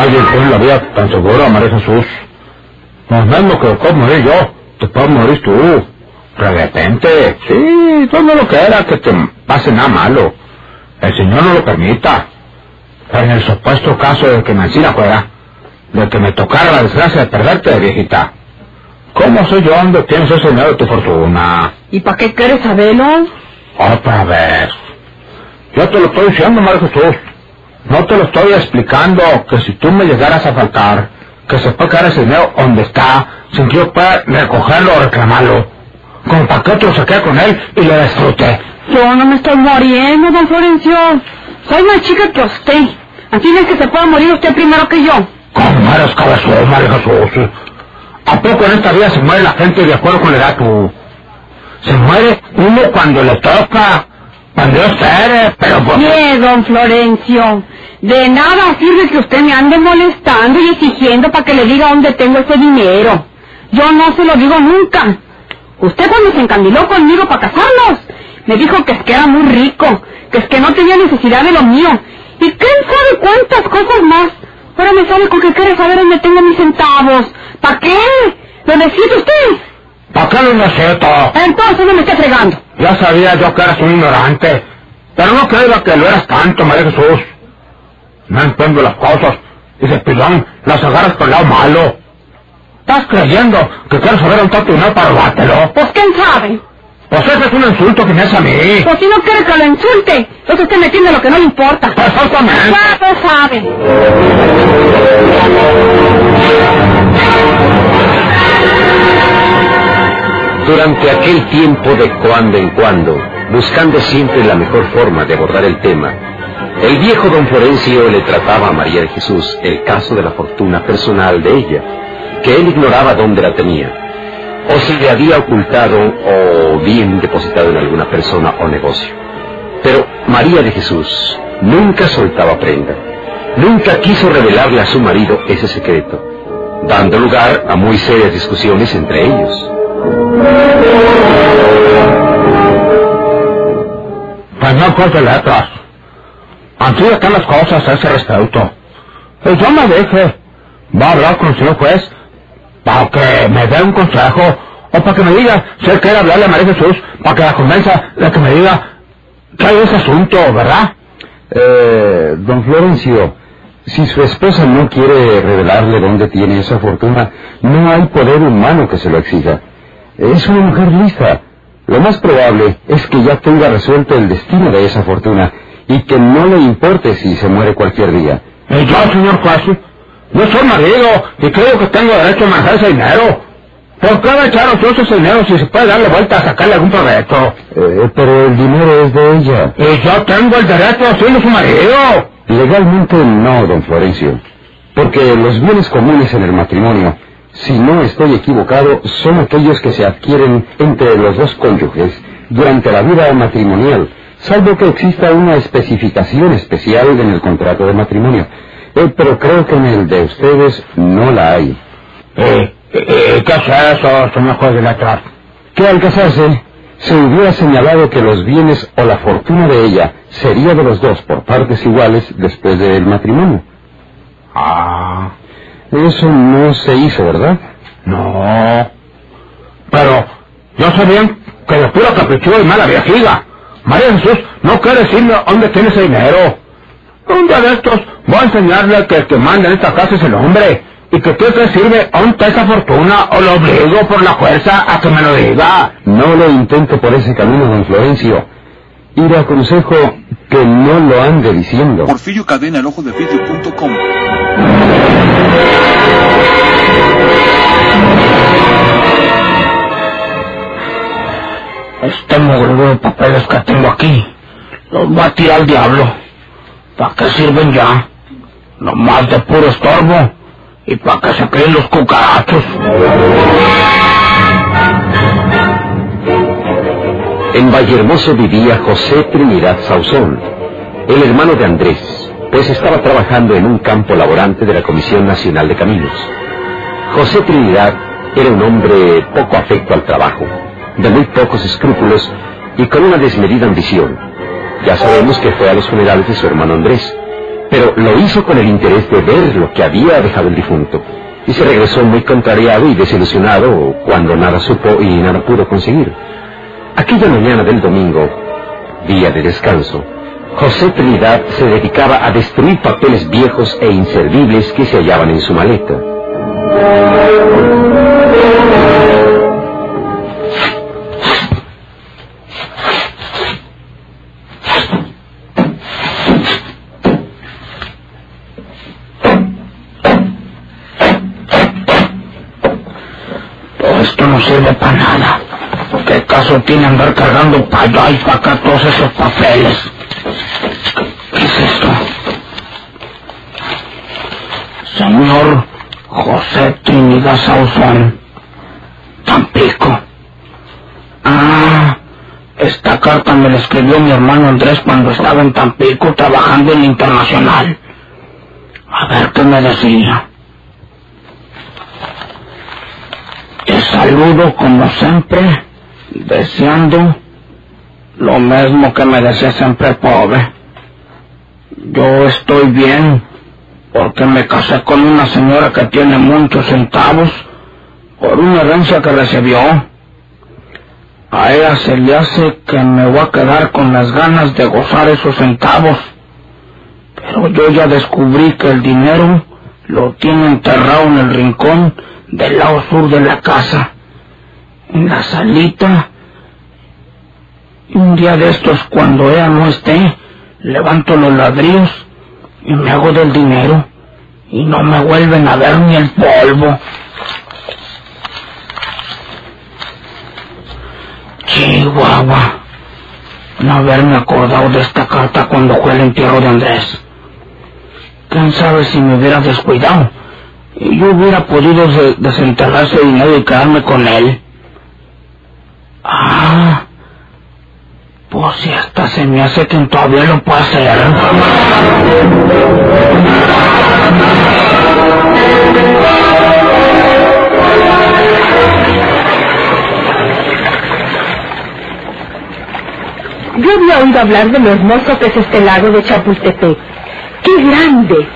Nadie tiene la vida tan segura, María Jesús. No es mismo que puedo morir yo, te puedes morir tú. De repente, sí, tú no lo que era que te pase nada malo. El Señor no lo permita. En el supuesto caso de que Mancina fuera, de que me tocara la desgracia de perderte, viejita. ¿Cómo soy yo donde tienes ese dinero de tu fortuna? ¿Y para qué quieres saberlo? Otra vez. Yo te lo estoy diciendo, María Jesús. No te lo estoy explicando que si tú me llegaras a faltar, que se puede quedar ese dinero donde está, sin que yo pueda recogerlo o reclamarlo. Como para que otro se quede con él y lo disfrute. Yo no me estoy muriendo, don Florencio. Soy más chica que usted. Así es que se pueda morir usted primero que yo. ¿Cómo eres cabezón, María Jesús? ¿A poco en esta vida se muere la gente de acuerdo con la edad tú? Se muere uno cuando le toca, quiere, pero. Bien, don Florencio. De nada sirve que usted me ande molestando y exigiendo para que le diga dónde tengo ese dinero. Yo no se lo digo nunca. Usted cuando se encandiló conmigo para casarnos, me dijo que es que era muy rico, que es que no tenía necesidad de lo mío. Y quién sabe cuántas cosas más. Ahora me sale con que quiere saber dónde tengo mis centavos. ¿Para qué? ¿Lo necesita usted? ¿Para qué lo necesito? Entonces no me esté fregando. Ya sabía yo que eras un ignorante. Pero no creía que lo eras tanto, María Jesús. No entiendo las cosas. Dice, pilón, las agarras por el lado malo. ¿Estás creyendo que quieres saber un tanto dinero para robártelo? Pues quién sabe. Pues ese es un insulto que me hace a mí. Pues si no quiere que lo insulte, entonces usted me entiende lo que no le importa. Exactamente. Ya lo sabe. Durante aquel tiempo de cuando en cuando, buscando siempre la mejor forma de abordar el tema, el viejo don Florencio le trataba a María de Jesús el caso de la fortuna personal de ella, que él ignoraba dónde la tenía, o si le había ocultado o bien depositado en alguna persona o negocio. Pero María de Jesús nunca soltaba prenda, nunca quiso revelarle a su marido ese secreto, dando lugar a muy serias discusiones entre ellos. Pues no corte letras. Así están las cosas a ese respecto. Pues yo me deje. Va a hablar con el señor juez para que me dé un consejo o para que me diga si él quiere hablarle a María Jesús para que la convenza de que me diga hay ese asunto, ¿verdad? Eh, don Florencio, si su esposa no quiere revelarle dónde tiene esa fortuna, no hay poder humano que se lo exija. Es una mujer lista. Lo más probable es que ya tenga resuelto el destino de esa fortuna y que no le importe si se muere cualquier día. Y yo, señor juez, yo soy marido y creo que tengo derecho a manejar ese dinero. ¿Por qué echaron todos ese dinero si se puede darle vuelta a sacarle algún provecho? Eh, pero el dinero es de ella. Y yo tengo el derecho a ser su marido. Legalmente no, don Florencio. Porque los bienes comunes en el matrimonio, si no estoy equivocado, son aquellos que se adquieren entre los dos cónyuges durante la vida matrimonial, salvo que exista una especificación especial en el contrato de matrimonio. Eh, pero creo que en el de ustedes no la hay. Eh, eh, ¿Qué es eso, señor juez de letras? Que al casarse se hubiera señalado que los bienes o la fortuna de ella sería de los dos por partes iguales después del matrimonio. Ah, Eso no se hizo, ¿verdad? no. Pero yo sé bien que de puro capricho y mala viejilla. María Jesús no quiere decirme dónde tiene ese dinero. Un día de estos voy a enseñarle que el que manda en esta casa es el hombre. Y que tú te sirve está esa fortuna o lo obligo por la fuerza a que me lo diga. No lo intento por ese camino, don Florencio. Y le aconsejo que no lo ande diciendo. Porfirio Cadena, el ojo de vidrio.com. Este mugre de papeles que tengo aquí los voy a tirar al diablo. ¿Para qué sirven ya? Nomás de puro estorbo. Y para que se creen los cucarachos. En Vallehermoso vivía José Trinidad Sauzón, el hermano de Andrés, pues estaba trabajando en un campo laborante de la Comisión Nacional de Caminos. José Trinidad era un hombre poco afecto al trabajo, de muy pocos escrúpulos y con una desmedida ambición. Ya sabemos que fue a los funerales de su hermano Andrés, pero pero lo hizo con el interés de ver lo que había dejado el difunto, y se regresó muy contrariado y desilusionado cuando nada supo y nada pudo conseguir. Aquella mañana del domingo, día de descanso, José Trinidad se dedicaba a destruir papeles viejos e inservibles que se hallaban en su maleta. Andar cargando para allá y para acá todos esos papeles? ¿Qué es esto? Señor José Trinidad Sauzón, Tampico. Ah, esta carta me la escribió mi hermano Andrés cuando estaba en Tampico trabajando en Internacional. A ver qué me decía. Te saludo como siempre, deseando lo mismo que me desea siempre pobre. Yo estoy bien porque me casé con una señora que tiene muchos centavos por una herencia que recibió. A ella se le hace que me voy a quedar con las ganas de gozar esos centavos. Pero yo ya descubrí que el dinero lo tiene enterrado en el rincón del lado sur de la casa, la salita. Un día de estos, cuando ella no esté, levanto los ladrillos y me hago del dinero y no me vuelven a ver ni el polvo. Chihuahua, no haberme acordado de esta carta cuando fue el entierro de Andrés. ¿Quién sabe si me hubiera descuidado? Yo hubiera podido de- desenterrar ese dinero y quedarme con él. Ah, pues si hasta se me hace que todavía lo puedo hacer. Yo había oído hablar de lo hermoso que es este lago de Chapultepec. ¡Qué grande!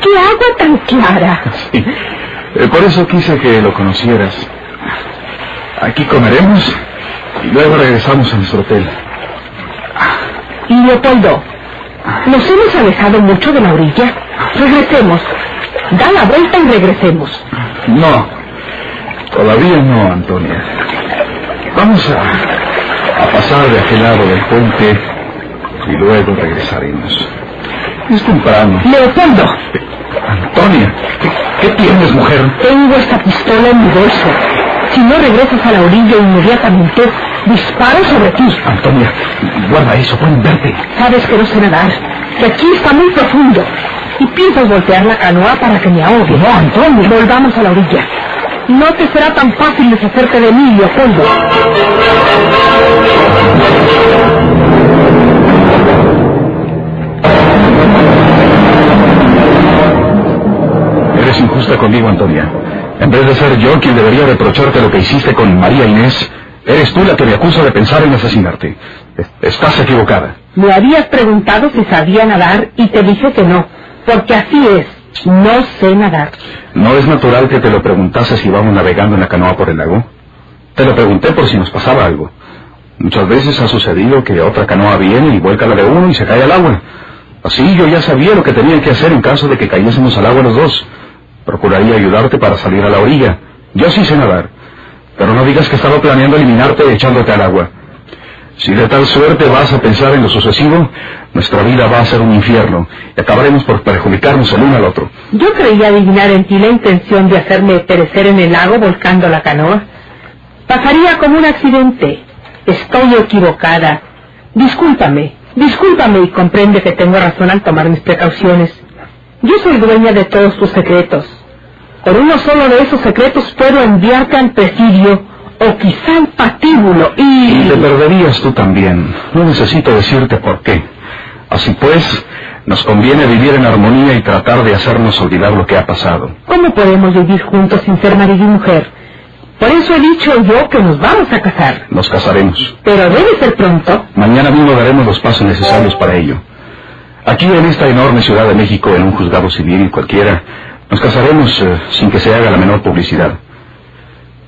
¡Qué agua tan clara! Sí. Eh, por eso quise que lo conocieras. Aquí comeremos y luego regresamos a nuestro hotel. Y Leopoldo, nos hemos alejado mucho de la orilla. Regresemos. Da la vuelta y regresemos. No, todavía no, Antonia. Vamos a, a pasar de aquel lado del puente y luego regresaremos. Es temprano. Leopoldo, Antonia, ¿qué, qué tienes, mujer? tengo esta pistola en mi bolso. Si no regresas a la orilla inmediatamente, disparo sobre ti. Antonia, guarda eso, pueden verte. Sabes que no sé nadar, que aquí está muy profundo. Y piensas voltear la canoa para que me ahogue. No, Antonio. Volvamos a la orilla. No te será tan fácil deshacerte de mí, Leopoldo. Eres injusta conmigo, Antonia. En vez de ser yo quien debería reprocharte lo que hiciste con María Inés, eres tú la que me acusa de pensar en asesinarte. Es- Estás equivocada. Me habías preguntado si sabía nadar y te dije que no, porque así es. No sé nadar. ¿No es natural que te lo preguntase si íbamos navegando en la canoa por el lago? Te lo pregunté por si nos pasaba algo. Muchas veces ha sucedido que otra canoa viene y vuelca la de uno y se cae al agua. Así yo ya sabía lo que tenía que hacer en caso de que cayésemos al agua los dos. Procuraría ayudarte para salir a la orilla. Yo sí sé nadar. Pero no digas que estaba planeando eliminarte echándote al agua. Si de tal suerte vas a pensar en lo sucesivo, nuestra vida va a ser un infierno y acabaremos por perjudicarnos el uno al otro. Yo creía adivinar en ti la intención de hacerme perecer en el lago volcando la canoa. Pasaría como un accidente. Estoy equivocada. Discúlpame, discúlpame y comprende que tengo razón al tomar mis precauciones. Yo soy dueña de todos tus secretos. Por uno solo de esos secretos puedo enviarte al presidio o quizá al patíbulo Y y... te perderías tú también. No necesito decirte por qué. Así pues, nos conviene vivir en armonía y tratar de hacernos olvidar lo que ha pasado. ¿Cómo podemos vivir juntos sin ser marido y mujer? Por eso he dicho yo que nos vamos a casar. Nos casaremos. Pero debe ser pronto. Mañana mismo daremos los pasos necesarios para ello. Aquí en esta enorme ciudad de México, en un juzgado civil cualquiera, nos casaremos eh, sin que se haga la menor publicidad.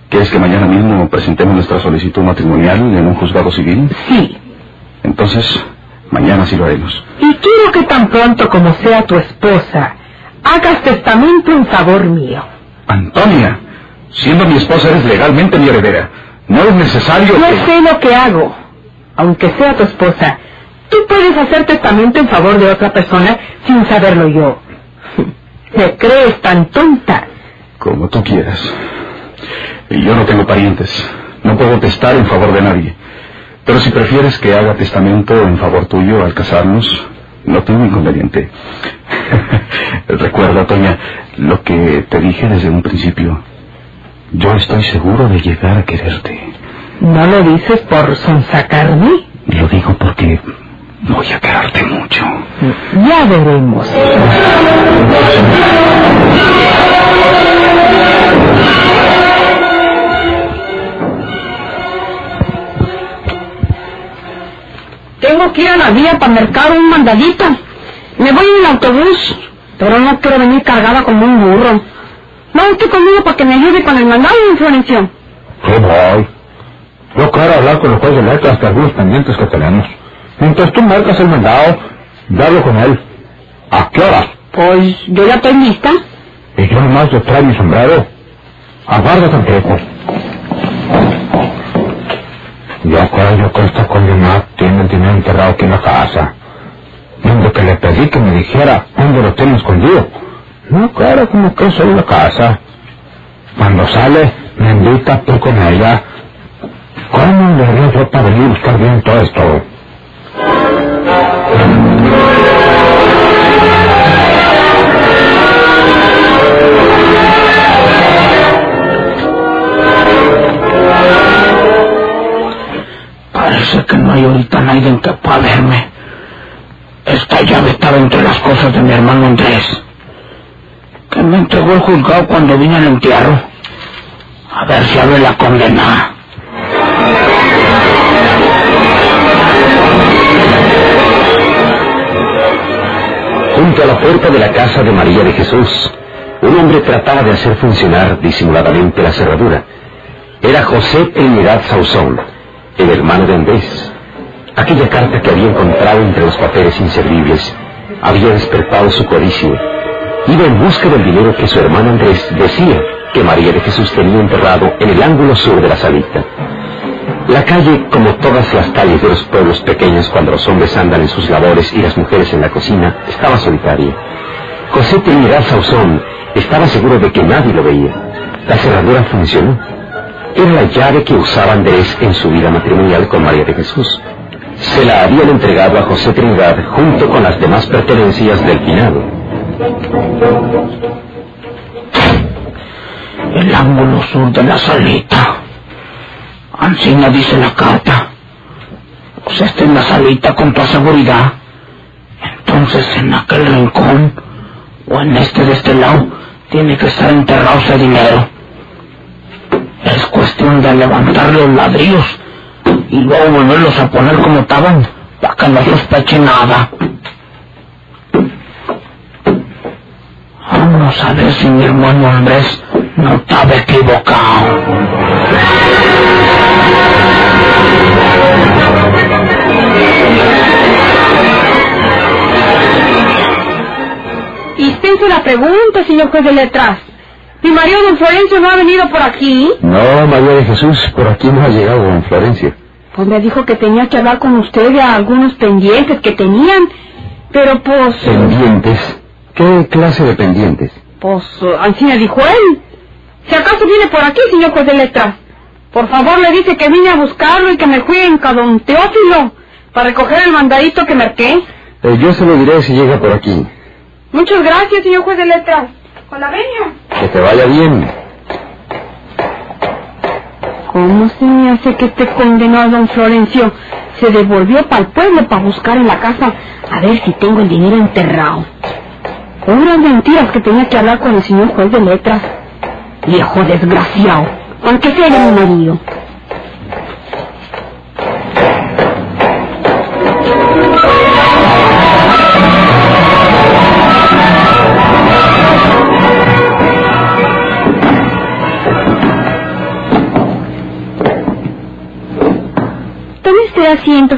¿Quieres que mañana mismo presentemos nuestra solicitud matrimonial en un juzgado civil? Sí. Entonces, mañana sí lo haremos. Y quiero que tan pronto como sea tu esposa, hagas testamento en favor mío. Antonia, siendo mi esposa eres legalmente mi heredera. No es necesario Yo que... sé lo que hago. Aunque sea tu esposa, tú puedes hacer testamento en favor de otra persona sin saberlo yo. ¿Me crees tan tonta? Como tú quieras. Y yo no tengo parientes. No puedo testar en favor de nadie. Pero si prefieres que haga testamento en favor tuyo al casarnos, no tengo inconveniente. Recuerda, Toña, lo que te dije desde un principio. Yo estoy seguro de llegar a quererte. ¿No lo dices por sonsacarme? Lo digo porque voy a quererte mucho. Ya veremos. Tengo que ir a la vía para mercar un mandadito. Me voy en el autobús, pero no quiero venir cargada como un burro. No, usted conmigo para que me ayude con el mandado, Florencio. Sí, voy. Yo quiero hablar con el juez de letras de algunos pendientes que tenemos. Mientras tú marcas el mandado, yo hablo con él. ¿A qué horas? Pues yo ya estoy lista. Y yo nomás le traigo mi sombrero. Aguarda tantito. Yo creo que esta condenada tiene el dinero enterrado aquí en la casa. Donde que le pedí que me dijera dónde lo tiene escondido. No, claro, como que soy la casa. Cuando sale, me invita tú con ella. ¿Cómo le haría yo para venir a buscar bien todo esto? Parece que no hay ahorita nadie en que pueda verme. Esta llave estaba entre las cosas de mi hermano Andrés, que me entregó el juzgado cuando vine al entierro. A ver si abre la condena. Junto a la puerta de la casa de María de Jesús, un hombre trataba de hacer funcionar disimuladamente la cerradura. Era José Trinidad Sauzón, el hermano de Andrés. Aquella carta que había encontrado entre los papeles inservibles había despertado su codicia. Iba en busca del dinero que su hermano Andrés decía que María de Jesús tenía enterrado en el ángulo sur de la salita. La calle, como todas las calles de los pueblos pequeños cuando los hombres andan en sus labores y las mujeres en la cocina, estaba solitaria. José Trinidad Sauzón estaba seguro de que nadie lo veía. La cerradura funcionó. Era la llave que usaba Andrés en su vida matrimonial con María de Jesús. Se la habían entregado a José Trinidad junto con las demás pertenencias del finado. El ángulo sur de la salita. Ancina dice la carta. Pues está en la salita con toda seguridad. Entonces en aquel rincón, o en este de este lado, tiene que estar enterrado ese dinero. Es cuestión de levantar los ladrillos y luego volverlos a poner como estaban, para que no sospeche nada. Vamos a ver si mi hermano Andrés no estaba equivocado. Hizo la pregunta, señor juez de letras. Mi marido don Florencio no ha venido por aquí. No, María de Jesús, por aquí no ha llegado don Florencio. Pues me dijo que tenía que hablar con usted de algunos pendientes que tenían. Pero pues... ¿Pendientes? ¿Qué clase de pendientes? Pues así me dijo él. Si acaso viene por aquí, señor juez de letras. Por favor, le dice que vine a buscarlo y que me cuiden a don Teófilo para recoger el mandadito que marqué. Eh, yo se lo diré si llega por aquí. Muchas gracias, señor juez de letras. Con la venia. Que te vaya bien. ¿Cómo se me hace que este condenado don Florencio se devolvió para el pueblo para buscar en la casa a ver si tengo el dinero enterrado? Puras mentiras que tenía que hablar con el señor juez de letras. Viejo desgraciado, aunque sea de mi marido.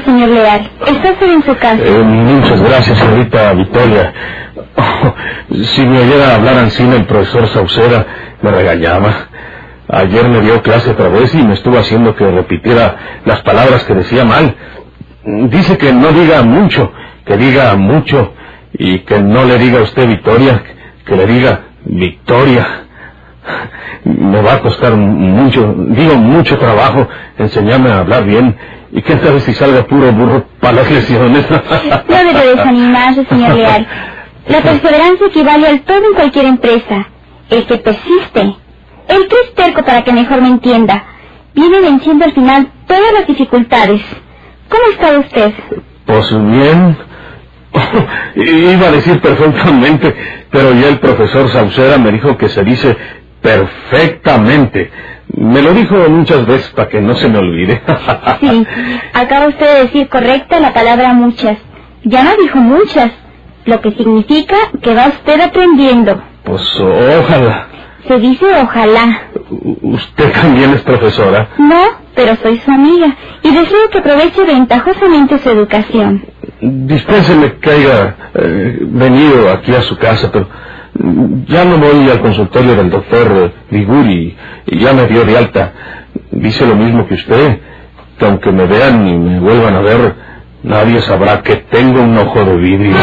Señor Leal. Está usted en su casa. Eh, muchas gracias, señorita Victoria. Si me oyera hablar encima el profesor Saucera, me regañaba. Ayer me dio clase otra vez y me estuvo haciendo que repitiera las palabras que decía mal. Dice que no diga mucho, que diga mucho y que no le diga a usted Victoria, que le diga Victoria. Me va a costar mucho, digo mucho trabajo enseñarme a hablar bien y quién sabe si salga puro burro para las lesiones. No debe desanimarse, señor Leal. La perseverancia equivale al todo en cualquier empresa. El que persiste, el que es terco para que mejor me entienda, viene venciendo al final todas las dificultades. ¿Cómo está usted? Pues bien. Iba a decir perfectamente, pero ya el profesor Saucera me dijo que se dice perfectamente. Me lo dijo muchas veces para que no se me olvide. Sí, acaba usted de decir correcta la palabra muchas. Ya no dijo muchas, lo que significa que va usted aprendiendo. Pues ojalá. Se dice ojalá. ¿Usted también es profesora? No, pero soy su amiga y deseo que aproveche ventajosamente su educación. Dispénseme que haya eh, venido aquí a su casa, pero ya no voy al consultorio del doctor eh, Liguri y ya me dio de alta. Dice lo mismo que usted, que aunque me vean y me vuelvan a ver, nadie sabrá que tengo un ojo de vidrio.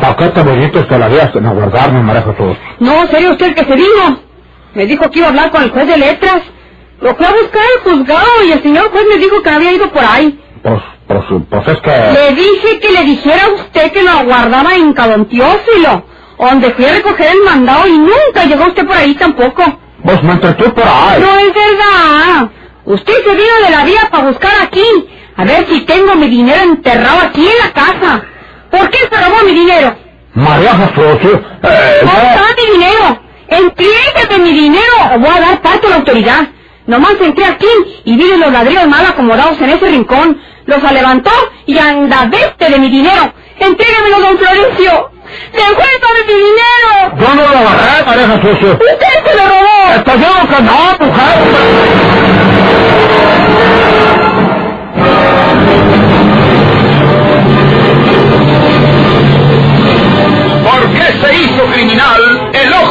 ¿Para qué te viniste todavía sin aguardarme, María Jesús? No, serio usted que se vino. Me dijo que iba a hablar con el juez de letras. Lo fue a buscar al juzgado y el señor juez me dijo que había ido por ahí. Pues, pues, pues es que... Le dije que le dijera a usted que lo aguardaba en Cadontiófilo, donde fui a recoger el mandado y nunca llegó usted por ahí tampoco. Pues me entretuve por ahí. No es verdad. Usted se vino de la vía para buscar aquí, a ver si tengo mi dinero enterrado aquí en la casa. ¿Por qué se robó mi dinero? María Jesús, eh, ¿Dónde está mi dinero? Entrégate mi dinero o voy a dar parte a la autoridad. Nomás entré aquí y vi los ladrillos mal acomodados en ese rincón. Los levantó y anda vete de mi dinero. Entrégamelo, don Florencio. ¡Devuélvame mi dinero! Yo no lo agarré, María Jesús. ¡Usted se lo robó! Te digo que no, mujer. ¿Por qué se hizo criminal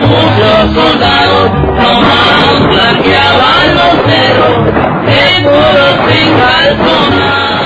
Muchos soldados, nomás blanqueaban los cerros, seguros sin calzón.